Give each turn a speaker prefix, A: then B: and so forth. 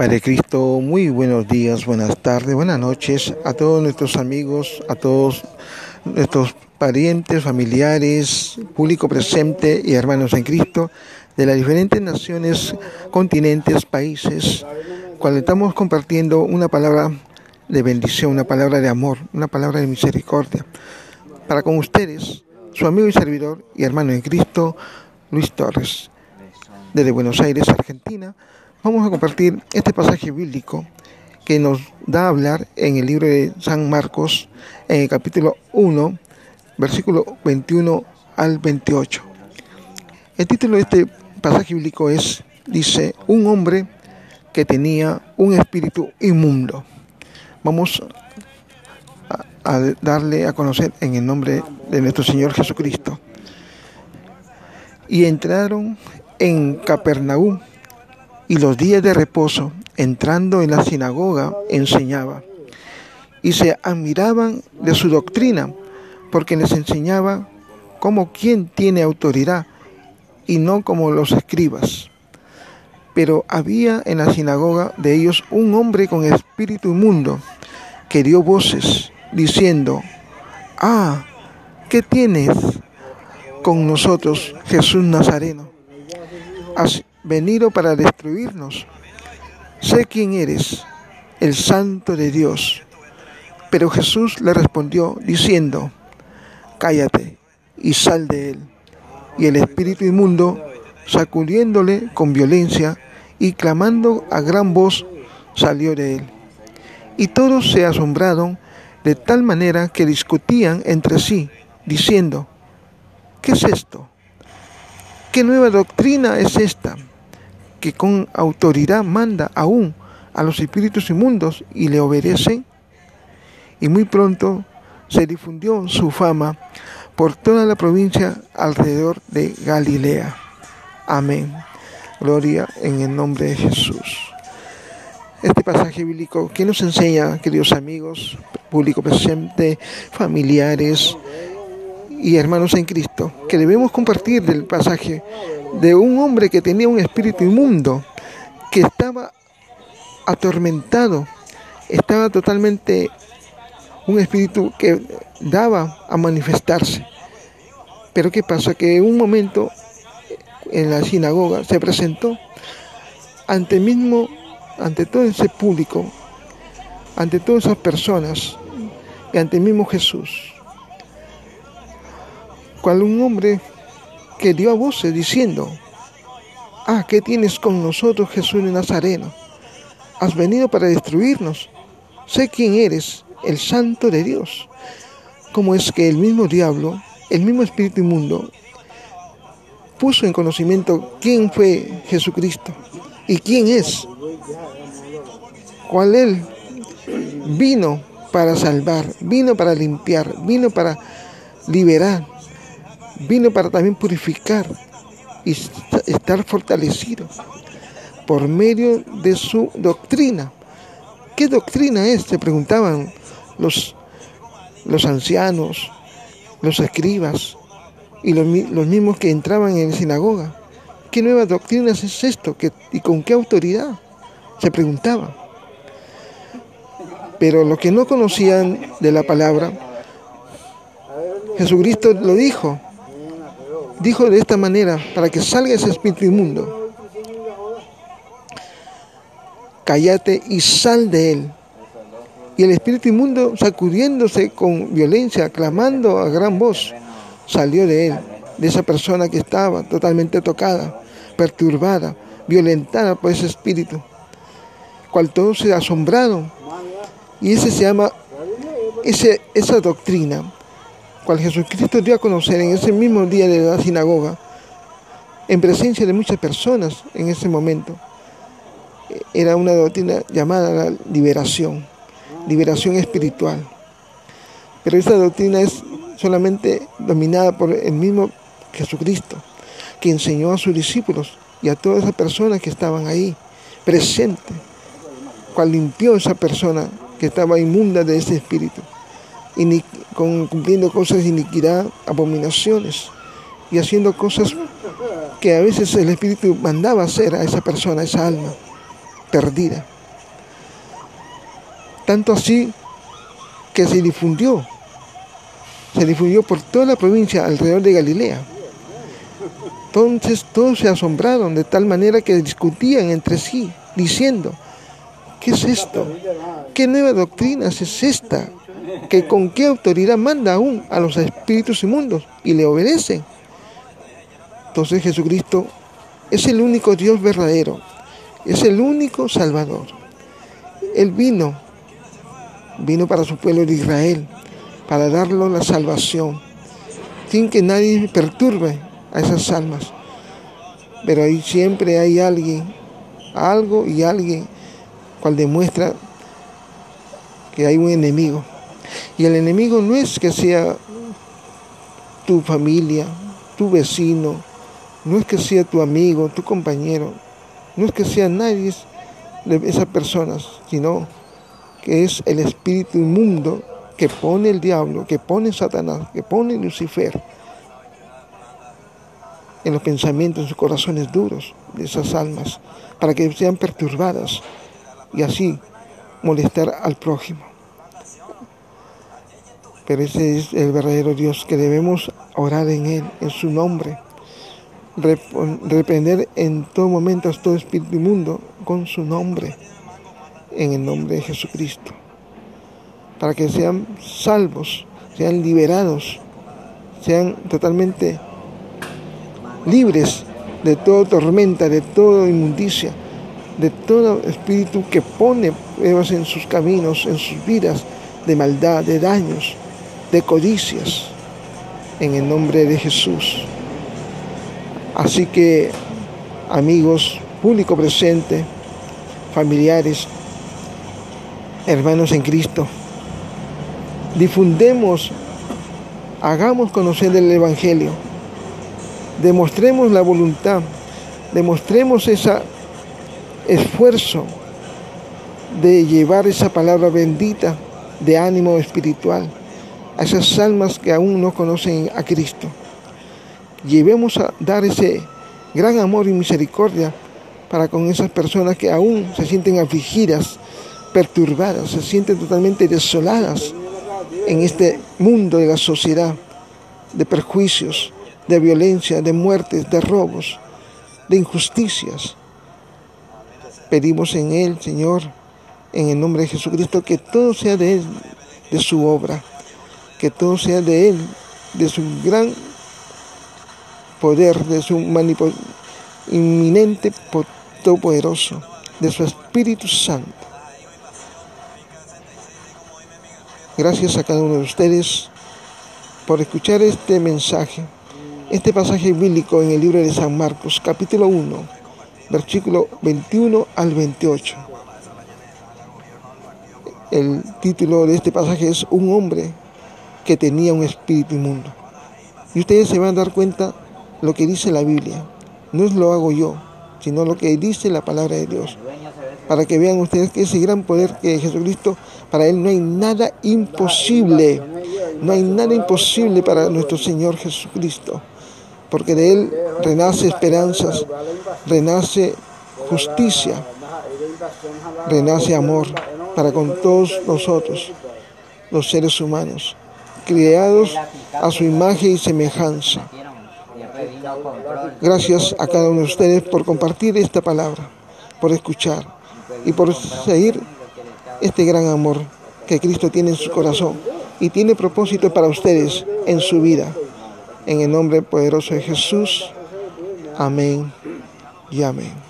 A: Padre Cristo, muy buenos días, buenas tardes, buenas noches a todos nuestros amigos, a todos nuestros parientes, familiares, público presente y hermanos en Cristo de las diferentes naciones, continentes, países, cuando estamos compartiendo una palabra de bendición, una palabra de amor, una palabra de misericordia. Para con ustedes, su amigo y servidor y hermano en Cristo, Luis Torres, desde Buenos Aires, Argentina, vamos a compartir este pasaje bíblico que nos da a hablar en el libro de San Marcos, en el capítulo 1, versículo 21 al 28. El título de este pasaje bíblico es, dice, un hombre que tenía un espíritu inmundo. Vamos a, darle a conocer en el nombre de nuestro Señor Jesucristo. Y entraron en Capernaum y los días de reposo, entrando en la sinagoga, enseñaba. Y se admiraban de su doctrina, porque les enseñaba como quien tiene autoridad y no como los escribas. Pero había en la sinagoga de ellos un hombre con espíritu inmundo que dio voces diciendo, Ah, ¿qué tienes con nosotros, Jesús Nazareno? Has venido para destruirnos. Sé quién eres, el santo de Dios. Pero Jesús le respondió diciendo, Cállate y sal de él. Y el espíritu inmundo, sacudiéndole con violencia y clamando a gran voz, salió de él. Y todos se asombraron de tal manera que discutían entre sí, diciendo, ¿qué es esto? ¿Qué nueva doctrina es esta? Que con autoridad manda aún a los espíritus inmundos y le obedecen. Y muy pronto se difundió su fama por toda la provincia alrededor de Galilea. Amén. Gloria en el nombre de Jesús. Este pasaje bíblico que nos enseña, queridos amigos, público presente, familiares y hermanos en Cristo, que debemos compartir del pasaje de un hombre que tenía un espíritu inmundo, que estaba atormentado, estaba totalmente un espíritu que daba a manifestarse. Pero ¿qué pasa? Que en un momento en la sinagoga se presentó ante mismo, ante todo ese público, ante todas esas personas y ante el mismo Jesús, cual un hombre que dio a voces diciendo, ah, ¿qué tienes con nosotros Jesús de Nazareno? Has venido para destruirnos. Sé quién eres, el santo de Dios. ¿Cómo es que el mismo diablo, el mismo espíritu inmundo, puso en conocimiento quién fue Jesucristo y quién es? ¿Cuál él vino para salvar, vino para limpiar, vino para liberar, vino para también purificar y estar fortalecido por medio de su doctrina. ¿Qué doctrina es? Se preguntaban los, los ancianos, los escribas y los, los, mismos que entraban en la sinagoga. ¿Qué nueva doctrina es esto? ¿Qué, ¿Y con qué autoridad? Se preguntaban. Pero los que no conocían de la palabra, Jesucristo lo dijo. Dijo de esta manera, para que salga ese espíritu inmundo. Cállate y sal de él. Y el espíritu inmundo, sacudiéndose con violencia, clamando a gran voz, salió de él, de esa persona que estaba totalmente tocada, perturbada, violentada por ese espíritu, cual todos se asombraron. Y ese se llama, ese, esa doctrina, cual Jesucristo dio a conocer en ese mismo día de la sinagoga, en presencia de muchas personas en ese momento, era una doctrina llamada la liberación liberación espiritual. Pero esta doctrina es solamente dominada por el mismo Jesucristo, que enseñó a sus discípulos y a todas esas personas que estaban ahí, presentes, cual limpió esa persona que estaba inmunda de ese espíritu, y con, cumpliendo cosas de iniquidad, abominaciones, y haciendo cosas que a veces el espíritu mandaba hacer a esa persona, a esa alma. perdida. Tanto así que se difundió, se difundió por toda la provincia alrededor de Galilea. Entonces todos se asombraron de tal manera que discutían entre sí, diciendo, ¿qué es esto? ¿Qué nueva doctrina es esta? ¿Que con qué autoridad manda aún a los espíritus inmundos y le obedecen? Entonces Jesucristo es el único Dios verdadero, es el único Salvador. Él vino, vino para su pueblo de Israel, para darle la salvación, sin que nadie perturbe a esas almas. Pero ahí siempre hay alguien, algo y alguien cual demuestra que hay un enemigo. Y el enemigo no es que sea tu familia, tu vecino, no es que sea tu amigo, tu compañero, no es que sea nadie de esas personas, sino que es el espíritu inmundo que pone el diablo, que pone Satanás, que pone Lucifer en los pensamientos, en sus corazones duros de esas almas, para que sean perturbadas y así molestar al prójimo. Pero ese es el verdadero Dios que debemos orar en Él, en su nombre, reprender en todo momento a todo espíritu inmundo con su nombre, en el nombre de Jesucristo, para que sean salvos, sean liberados, sean totalmente libres de toda tormenta, de toda inmundicia, de todo espíritu que pone pruebas en sus caminos, en sus vidas, de maldad, de daños, de codicias, en el nombre de Jesús. Así que, amigos, público presente, familiares, hermanos en Cristo, difundemos, hagamos conocer el Evangelio demostremos la voluntad, demostremos ese esfuerzo de llevar esa palabra bendita de ánimo espiritual a esas almas que aún no conocen a Cristo. Llevemos a dar ese gran amor y misericordia para con esas personas que aún se sienten afligidas, perturbadas, se sienten totalmente desoladas en este mundo de la sociedad, de perjuicios, de violencia, de muertes, de robos, de injusticias. Pedimos en Él, Señor, en el nombre de Jesucristo, que todo sea de Él, de su obra, que todo sea de Él, de su gran poder, de su inminente poderoso, de su Espíritu Santo. Gracias a cada uno de ustedes por escuchar este mensaje este pasaje bíblico en el libro de San Marcos, capítulo 1, versículo 21 al 28. El título de este pasaje es Un hombre que tenía un espíritu inmundo. Y ustedes se van a dar cuenta lo que dice la Biblia. No es lo hago yo, sino lo que dice la palabra de Dios. Para que vean ustedes que ese gran poder que Jesucristo, para Él no hay nada imposible. No hay nada imposible para nuestro Señor Jesucristo porque de Él renace esperanzas, renace justicia, renace amor para con todos nosotros, los seres humanos, creados a su imagen y semejanza. Gracias a cada uno de ustedes por compartir esta palabra, por escuchar y por seguir este gran amor que Cristo tiene en su corazón y tiene propósito para ustedes en su vida. En el nombre poderoso de Jesús. Amén y amén.